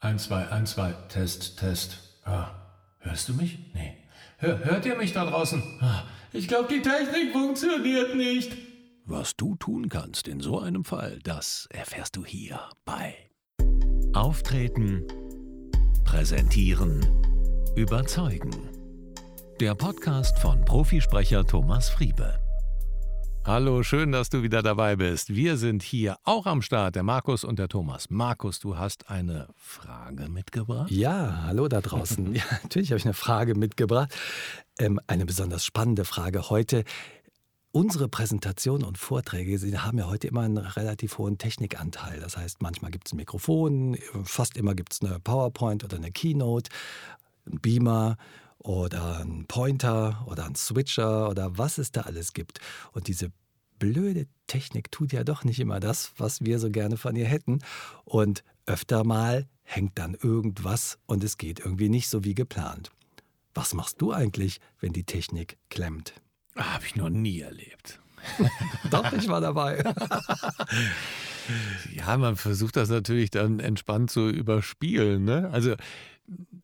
Eins, zwei, eins, zwei, Test, Test. Ah, hörst du mich? Nee. Hör, hört ihr mich da draußen? Ah, ich glaube, die Technik funktioniert nicht. Was du tun kannst in so einem Fall, das erfährst du hier bei Auftreten, Präsentieren, Überzeugen. Der Podcast von Profisprecher Thomas Friebe. Hallo, schön, dass du wieder dabei bist. Wir sind hier auch am Start, der Markus und der Thomas. Markus, du hast eine Frage mitgebracht? Ja, hallo da draußen. ja, natürlich habe ich eine Frage mitgebracht. Ähm, eine besonders spannende Frage heute. Unsere Präsentationen und Vorträge sie haben ja heute immer einen relativ hohen Technikanteil. Das heißt, manchmal gibt es ein Mikrofon, fast immer gibt es eine PowerPoint oder eine Keynote, ein Beamer oder ein Pointer oder ein Switcher oder was es da alles gibt. Und diese blöde Technik tut ja doch nicht immer das, was wir so gerne von ihr hätten. Und öfter mal hängt dann irgendwas und es geht irgendwie nicht so wie geplant. Was machst du eigentlich, wenn die Technik klemmt? Habe ich noch nie erlebt. Doch, ich war dabei. ja, man versucht das natürlich dann entspannt zu überspielen. Ne? Also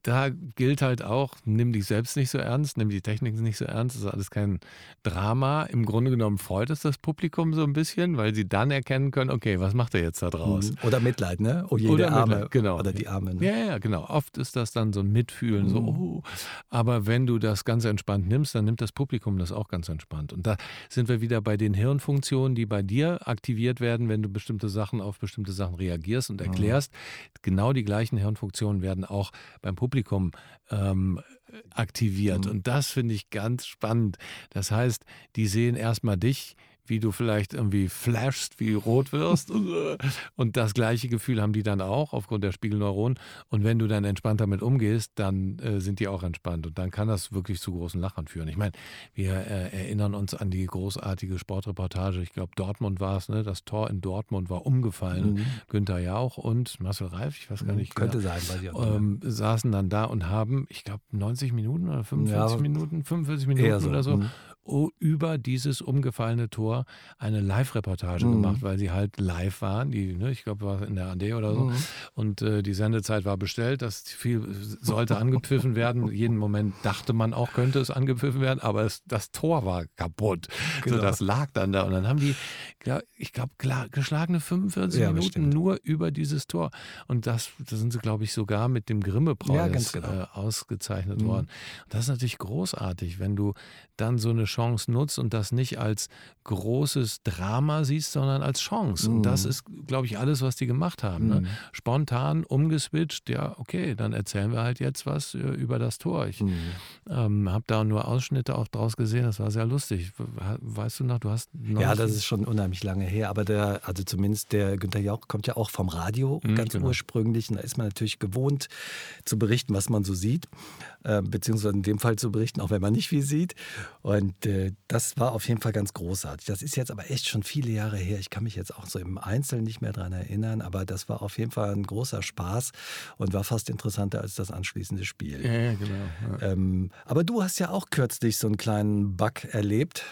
da gilt halt auch, nimm dich selbst nicht so ernst, nimm die Technik nicht so ernst, das ist alles kein Drama. Im Grunde genommen freut es das Publikum so ein bisschen, weil sie dann erkennen können, okay, was macht er jetzt da draus? Mhm. Oder Mitleid, ne? Oh, jede Oder Arme. Mitleid, genau. Oder die Arme. Ne? Ja, ja, genau. Oft ist das dann so ein Mitfühlen, so, Mhm. oh. aber wenn du das ganz entspannt nimmst, dann nimmt das Publikum das auch ganz entspannt. Und da sind wir wieder bei den Hirnfunktionen, die bei dir aktiviert werden, wenn du bestimmte Sachen auf bestimmte Sachen reagierst und erklärst. Genau die gleichen Hirnfunktionen werden auch beim Publikum ähm, aktiviert. Mhm. Und das finde ich ganz spannend. Das heißt, die sehen erstmal dich, wie du vielleicht irgendwie flashst, wie rot wirst. Und das gleiche Gefühl haben die dann auch aufgrund der Spiegelneuronen. Und wenn du dann entspannt damit umgehst, dann äh, sind die auch entspannt. Und dann kann das wirklich zu großen Lachern führen. Ich meine, wir äh, erinnern uns an die großartige Sportreportage. Ich glaube, Dortmund war es, ne? Das Tor in Dortmund war umgefallen. Mhm. Günther Jauch und Marcel Reif, ich weiß gar nicht. Könnte genau, sein, weiß ich auch ähm, saßen dann da und haben, ich glaube, 90 Minuten oder 45 Ja, Minuten, 45 Minuten so. oder so, Mhm. Über dieses umgefallene Tor eine Live-Reportage Mhm. gemacht, weil sie halt live waren. Die, ne, ich glaube, war in der AD oder so. Mhm. Und äh, die Sendezeit war bestellt. Das viel sollte angepfiffen werden. Jeden Moment dachte man auch, könnte es angepfiffen werden, aber es, das Tor war kaputt. Genau. So, das lag dann da. Und dann haben die, ich glaube, geschlagene 45 Ja, Minuten bestimmt. nur über dieses Tor. Und das, da sind sie, glaube ich, sogar mit dem Grimme-Preis Ja, genau. äh, ausgezeichnet Mhm. worden. Das ist natürlich großartig, wenn du dann so eine Chance nutzt und das nicht als großes Drama siehst, sondern als Chance. Und das Mhm. ist, glaube ich, alles, was die gemacht haben. Ne? Mhm. Spontan umgeswitcht, ja, okay, dann erzählen wir halt jetzt was äh, über das Tor. Ich Mhm. ähm, habe da nur Ausschnitte auch draus gesehen, das war sehr lustig. We- Weißt du noch, du hast noch Ja, das ist schon unheimlich lange her, aber der, also zumindest der Günter Jauch kommt ja auch vom Radio, Mhm, ganz genau. ursprünglich. Und da ist man natürlich gewohnt zu berichten, was man so sieht, äh, beziehungsweise in dem Fall zu berichten, auch wenn man nicht viel sieht. Und äh, das war auf jeden Fall ganz großartig. Das ist jetzt aber echt schon viele Jahre her. Ich kann mich jetzt auch so im Einzelnen nicht mehr daran erinnern, aber das war auf jeden Fall ein großer Spaß und war fast interessanter als das anschließende Spiel. Ja, ja, genau. Ja. Ähm, aber du hast ja auch kürzlich so einen kleinen Bug erlebt.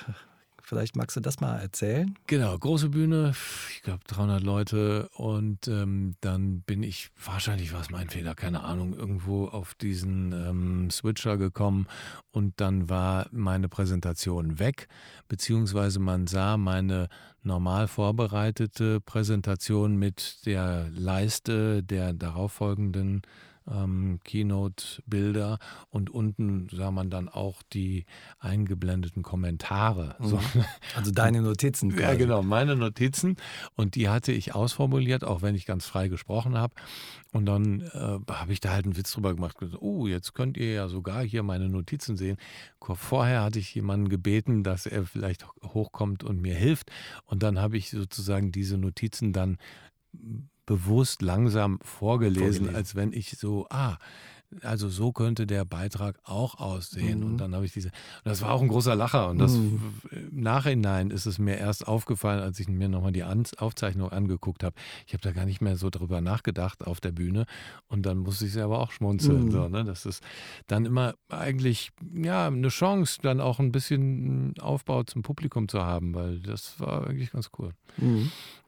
Vielleicht magst du das mal erzählen? Genau, große Bühne, ich glaube 300 Leute und ähm, dann bin ich, wahrscheinlich war es mein Fehler, keine Ahnung, irgendwo auf diesen ähm, Switcher gekommen und dann war meine Präsentation weg, beziehungsweise man sah meine normal vorbereitete Präsentation mit der Leiste der darauffolgenden ähm, Keynote-Bilder und unten sah man dann auch die eingeblendeten Kommentare. So, Also deine Notizen. ja, quasi. genau, meine Notizen. Und die hatte ich ausformuliert, auch wenn ich ganz frei gesprochen habe. Und dann äh, habe ich da halt einen Witz drüber gemacht. Oh, jetzt könnt ihr ja sogar hier meine Notizen sehen. Vorher hatte ich jemanden gebeten, dass er vielleicht hochkommt und mir hilft. Und dann habe ich sozusagen diese Notizen dann bewusst langsam vorgelesen, Vorgelesen. als wenn ich so, ah, also so könnte der Beitrag auch aussehen. Mhm. Und dann habe ich diese, das war auch ein großer Lacher. Und das Mhm. im Nachhinein ist es mir erst aufgefallen, als ich mir nochmal die An Aufzeichnung angeguckt habe. Ich habe da gar nicht mehr so drüber nachgedacht auf der Bühne. Und dann musste ich selber auch schmunzeln. Mhm. So, ne? Das ist dann immer eigentlich ja eine Chance, dann auch ein bisschen Aufbau zum Publikum zu haben, weil das war eigentlich ganz cool.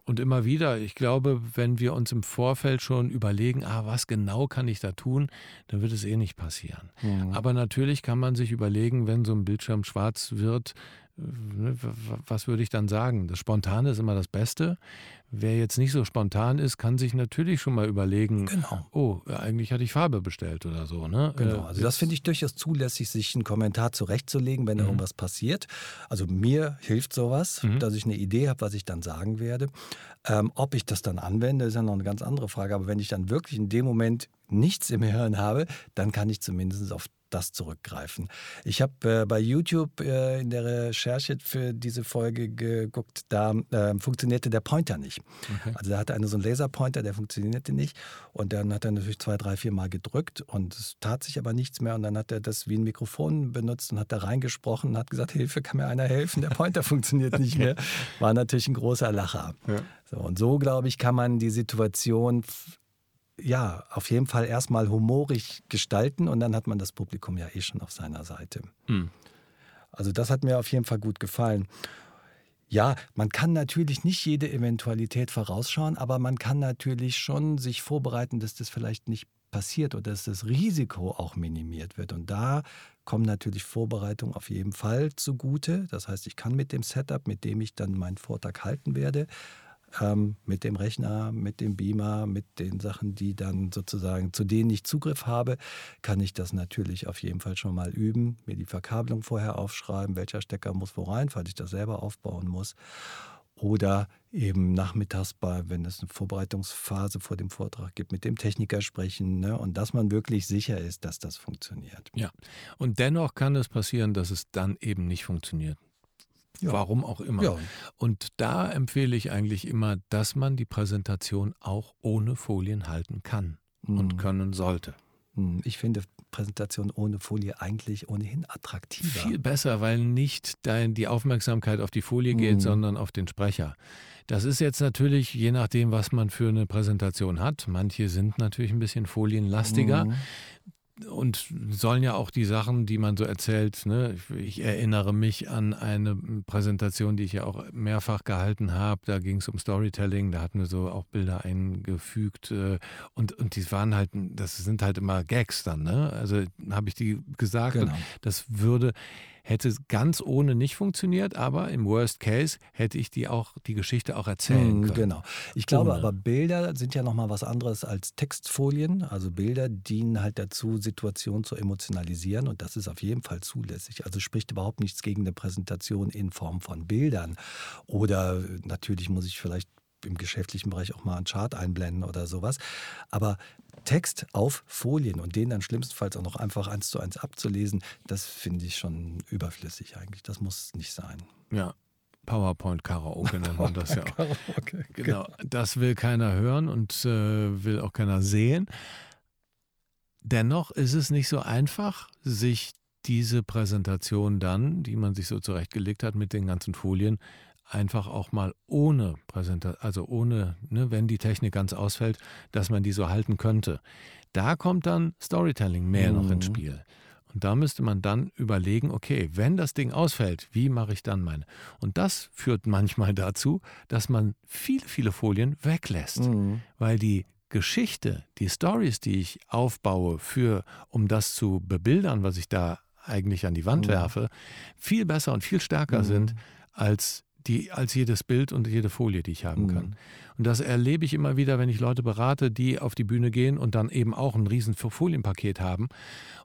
Und immer wieder, ich glaube, wenn wir uns im Vorfeld schon überlegen, ah, was genau kann ich da tun, dann wird es eh nicht passieren. Mhm. Aber natürlich kann man sich überlegen, wenn so ein Bildschirm schwarz wird, was würde ich dann sagen? Das Spontane ist immer das Beste. Wer jetzt nicht so spontan ist, kann sich natürlich schon mal überlegen, genau. oh, eigentlich hatte ich Farbe bestellt oder so. Ne? Genau, äh, also das finde ich durchaus zulässig, sich einen Kommentar zurechtzulegen, wenn mhm. irgendwas passiert. Also mir hilft sowas, mhm. dass ich eine Idee habe, was ich dann sagen werde. Ähm, ob ich das dann anwende, ist ja noch eine ganz andere Frage. Aber wenn ich dann wirklich in dem Moment nichts im Hirn habe, dann kann ich zumindest auf das zurückgreifen. Ich habe äh, bei YouTube äh, in der Recherche für diese Folge geguckt, da äh, funktionierte der Pointer nicht. Okay. Also da hatte einer so einen Laserpointer, der funktionierte nicht. Und dann hat er natürlich zwei, drei, vier Mal gedrückt und es tat sich aber nichts mehr. Und dann hat er das wie ein Mikrofon benutzt und hat da reingesprochen und hat gesagt, Hilfe, kann mir einer helfen? Der Pointer funktioniert nicht mehr. War natürlich ein großer Lacher. Ja. So, und so, glaube ich, kann man die Situation ja, auf jeden Fall erstmal humorig gestalten und dann hat man das Publikum ja eh schon auf seiner Seite. Mhm. Also das hat mir auf jeden Fall gut gefallen. Ja, man kann natürlich nicht jede Eventualität vorausschauen, aber man kann natürlich schon sich vorbereiten, dass das vielleicht nicht passiert oder dass das Risiko auch minimiert wird. Und da kommen natürlich Vorbereitungen auf jeden Fall zugute. Das heißt, ich kann mit dem Setup, mit dem ich dann meinen Vortrag halten werde, ähm, mit dem Rechner, mit dem Beamer, mit den Sachen, die dann sozusagen, zu denen ich Zugriff habe, kann ich das natürlich auf jeden Fall schon mal üben, mir die Verkabelung vorher aufschreiben, welcher Stecker muss wo rein, falls ich das selber aufbauen muss. Oder eben nachmittags, bei, wenn es eine Vorbereitungsphase vor dem Vortrag gibt, mit dem Techniker sprechen ne? und dass man wirklich sicher ist, dass das funktioniert. Ja, und dennoch kann es passieren, dass es dann eben nicht funktioniert. Ja. Warum auch immer. Ja. Und da empfehle ich eigentlich immer, dass man die Präsentation auch ohne Folien halten kann mhm. und können sollte. Mhm. Ich finde Präsentation ohne Folie eigentlich ohnehin attraktiver. Viel besser, weil nicht dein, die Aufmerksamkeit auf die Folie geht, mhm. sondern auf den Sprecher. Das ist jetzt natürlich je nachdem, was man für eine Präsentation hat. Manche sind natürlich ein bisschen folienlastiger. Mhm und sollen ja auch die Sachen, die man so erzählt, ne? ich erinnere mich an eine Präsentation, die ich ja auch mehrfach gehalten habe, da ging es um Storytelling, da hatten wir so auch Bilder eingefügt äh, und, und die waren halt, das sind halt immer Gags dann, ne? also habe ich die gesagt genau. das würde hätte ganz ohne nicht funktioniert, aber im Worst Case hätte ich die auch die Geschichte auch erzählen können. Genau. Ich glaube ohne. aber Bilder sind ja noch mal was anderes als Textfolien. Also Bilder dienen halt dazu, Situationen zu emotionalisieren und das ist auf jeden Fall zulässig. Also spricht überhaupt nichts gegen eine Präsentation in Form von Bildern. Oder natürlich muss ich vielleicht im geschäftlichen Bereich auch mal einen Chart einblenden oder sowas. Aber Text auf Folien und den dann schlimmstenfalls auch noch einfach eins zu eins abzulesen, das finde ich schon überflüssig eigentlich. Das muss nicht sein. Ja, PowerPoint Karaoke nennt man das ja auch. Karaoke, genau. Das will keiner hören und äh, will auch keiner sehen. Dennoch ist es nicht so einfach, sich diese Präsentation dann, die man sich so zurechtgelegt hat mit den ganzen Folien, einfach auch mal ohne Präsentation, also ohne, ne, wenn die Technik ganz ausfällt, dass man die so halten könnte. Da kommt dann Storytelling mehr mhm. noch ins mhm. Spiel. Und da müsste man dann überlegen, okay, wenn das Ding ausfällt, wie mache ich dann meine? Und das führt manchmal dazu, dass man viele, viele Folien weglässt, mhm. weil die Geschichte, die Stories, die ich aufbaue, für, um das zu bebildern, was ich da eigentlich an die Wand mhm. werfe, viel besser und viel stärker mhm. sind als die, als jedes Bild und jede Folie, die ich haben mhm. kann. Und das erlebe ich immer wieder, wenn ich Leute berate, die auf die Bühne gehen und dann eben auch ein riesen Folienpaket haben.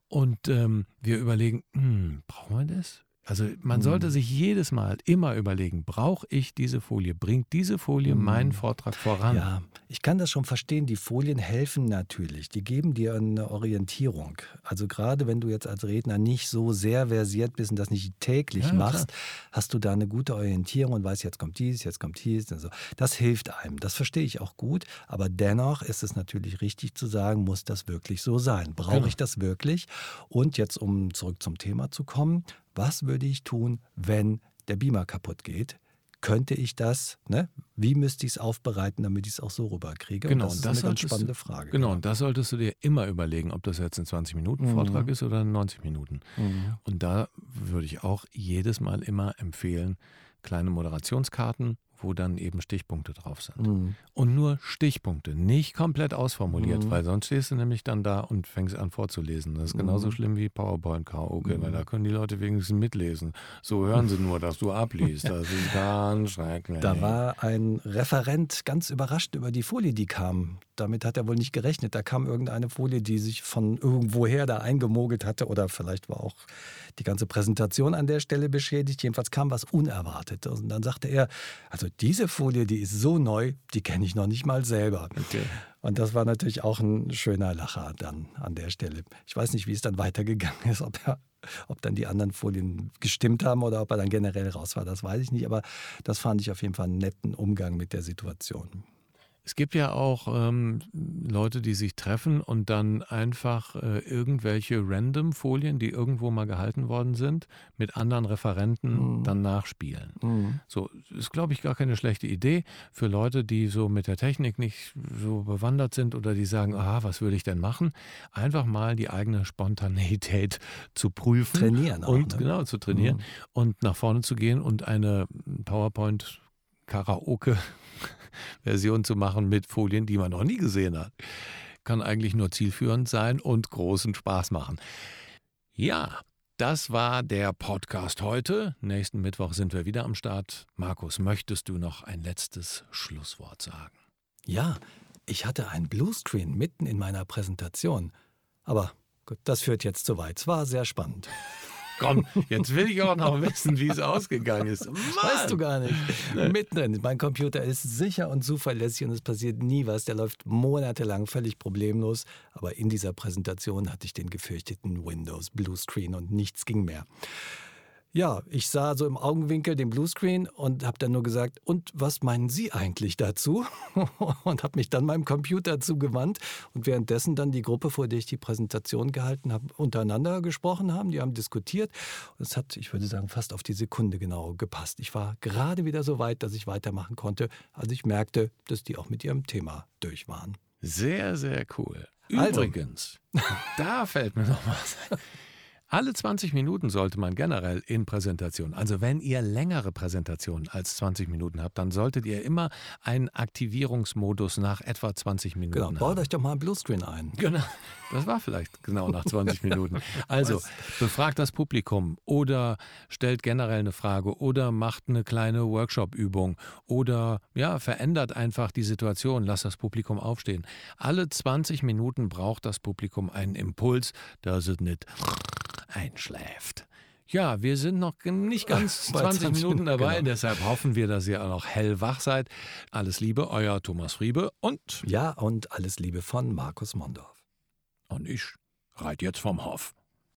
Und ähm, wir überlegen, hm, brauchen wir das? Also man sollte mhm. sich jedes Mal immer überlegen, brauche ich diese Folie? Bringt diese Folie mhm. meinen Vortrag voran? Ja, ich kann das schon verstehen. Die Folien helfen natürlich. Die geben dir eine Orientierung. Also gerade wenn du jetzt als Redner nicht so sehr versiert bist und das nicht täglich ja, machst, klar. hast du da eine gute Orientierung und weißt, jetzt kommt dies, jetzt kommt dies. Also das hilft einem. Das verstehe ich auch gut. Aber dennoch ist es natürlich richtig zu sagen, muss das wirklich so sein? Brauche genau. ich das wirklich? Und jetzt, um zurück zum Thema zu kommen, was würde ich tun, wenn der Beamer kaputt geht? Könnte ich das, ne? wie müsste ich es aufbereiten, damit ich es auch so rüberkriege? Genau, und das, das ist eine ganz spannende Frage. Genau, und das solltest du dir immer überlegen, ob das jetzt ein 20-Minuten-Vortrag mhm. ist oder 90 Minuten. Mhm. Und da würde ich auch jedes Mal immer empfehlen, kleine Moderationskarten, wo dann eben Stichpunkte drauf sind. Mhm. Und nur Stichpunkte, nicht komplett ausformuliert, mhm. weil sonst stehst du nämlich dann da und fängst an vorzulesen. Das ist genauso mhm. schlimm wie PowerPoint-Karaoke, weil da können die Leute wenigstens mitlesen. So hören sie nur, dass du abliest. Das ist ganz schrecklich. Da war ein Referent ganz überrascht über die Folie, die kam. Damit hat er wohl nicht gerechnet. Da kam irgendeine Folie, die sich von irgendwoher da eingemogelt hatte oder vielleicht war auch die ganze Präsentation an der Stelle beschädigt. Jedenfalls kam was Unerwartetes. Und dann sagte er, also diese Folie, die ist so neu, die kenne ich noch nicht mal selber. Okay. Und das war natürlich auch ein schöner Lacher dann an der Stelle. Ich weiß nicht, wie es dann weitergegangen ist, ob er ob dann die anderen Folien gestimmt haben oder ob er dann generell raus war, das weiß ich nicht. Aber das fand ich auf jeden Fall einen netten Umgang mit der Situation. Es gibt ja auch ähm, Leute, die sich treffen und dann einfach äh, irgendwelche Random-Folien, die irgendwo mal gehalten worden sind, mit anderen Referenten mhm. dann nachspielen. Mhm. So ist, glaube ich, gar keine schlechte Idee für Leute, die so mit der Technik nicht so bewandert sind oder die sagen, aha, was würde ich denn machen? Einfach mal die eigene Spontaneität zu prüfen. Trainieren auch, und ne? genau zu trainieren mhm. und nach vorne zu gehen und eine PowerPoint Karaoke Version zu machen mit Folien, die man noch nie gesehen hat. Kann eigentlich nur zielführend sein und großen Spaß machen. Ja, das war der Podcast heute. Nächsten Mittwoch sind wir wieder am Start. Markus, möchtest du noch ein letztes Schlusswort sagen? Ja, ich hatte ein Bluescreen mitten in meiner Präsentation. Aber gut, das führt jetzt zu weit. Es war sehr spannend. Komm, jetzt will ich auch noch wissen, wie es ausgegangen ist. Mann. Weißt du gar nicht. Mittendrin. Mein Computer ist sicher und zuverlässig und es passiert nie was. Der läuft monatelang völlig problemlos. Aber in dieser Präsentation hatte ich den gefürchteten Windows Bluescreen und nichts ging mehr. Ja, ich sah so im Augenwinkel den Bluescreen und habe dann nur gesagt, und was meinen Sie eigentlich dazu? und habe mich dann meinem Computer zugewandt und währenddessen dann die Gruppe, vor der ich die Präsentation gehalten habe, untereinander gesprochen haben. Die haben diskutiert und es hat, ich würde sagen, fast auf die Sekunde genau gepasst. Ich war gerade wieder so weit, dass ich weitermachen konnte, als ich merkte, dass die auch mit ihrem Thema durch waren. Sehr, sehr cool. Also. Übrigens, also. da fällt mir noch was. Alle 20 Minuten sollte man generell in Präsentationen, also wenn ihr längere Präsentationen als 20 Minuten habt, dann solltet ihr immer einen Aktivierungsmodus nach etwa 20 Minuten genau, haben. baut euch doch mal ein Bluescreen ein. Genau, das war vielleicht genau nach 20 Minuten. Also befragt das Publikum oder stellt generell eine Frage oder macht eine kleine Workshop-Übung oder ja, verändert einfach die Situation, lasst das Publikum aufstehen. Alle 20 Minuten braucht das Publikum einen Impuls, dass es nicht einschläft. Ja, wir sind noch nicht ganz 20 Minuten dabei, genau. deshalb hoffen wir, dass ihr auch noch hellwach seid. Alles Liebe, euer Thomas Friebe und. Ja, und alles Liebe von Markus Mondorf. Und ich reite jetzt vom Hof.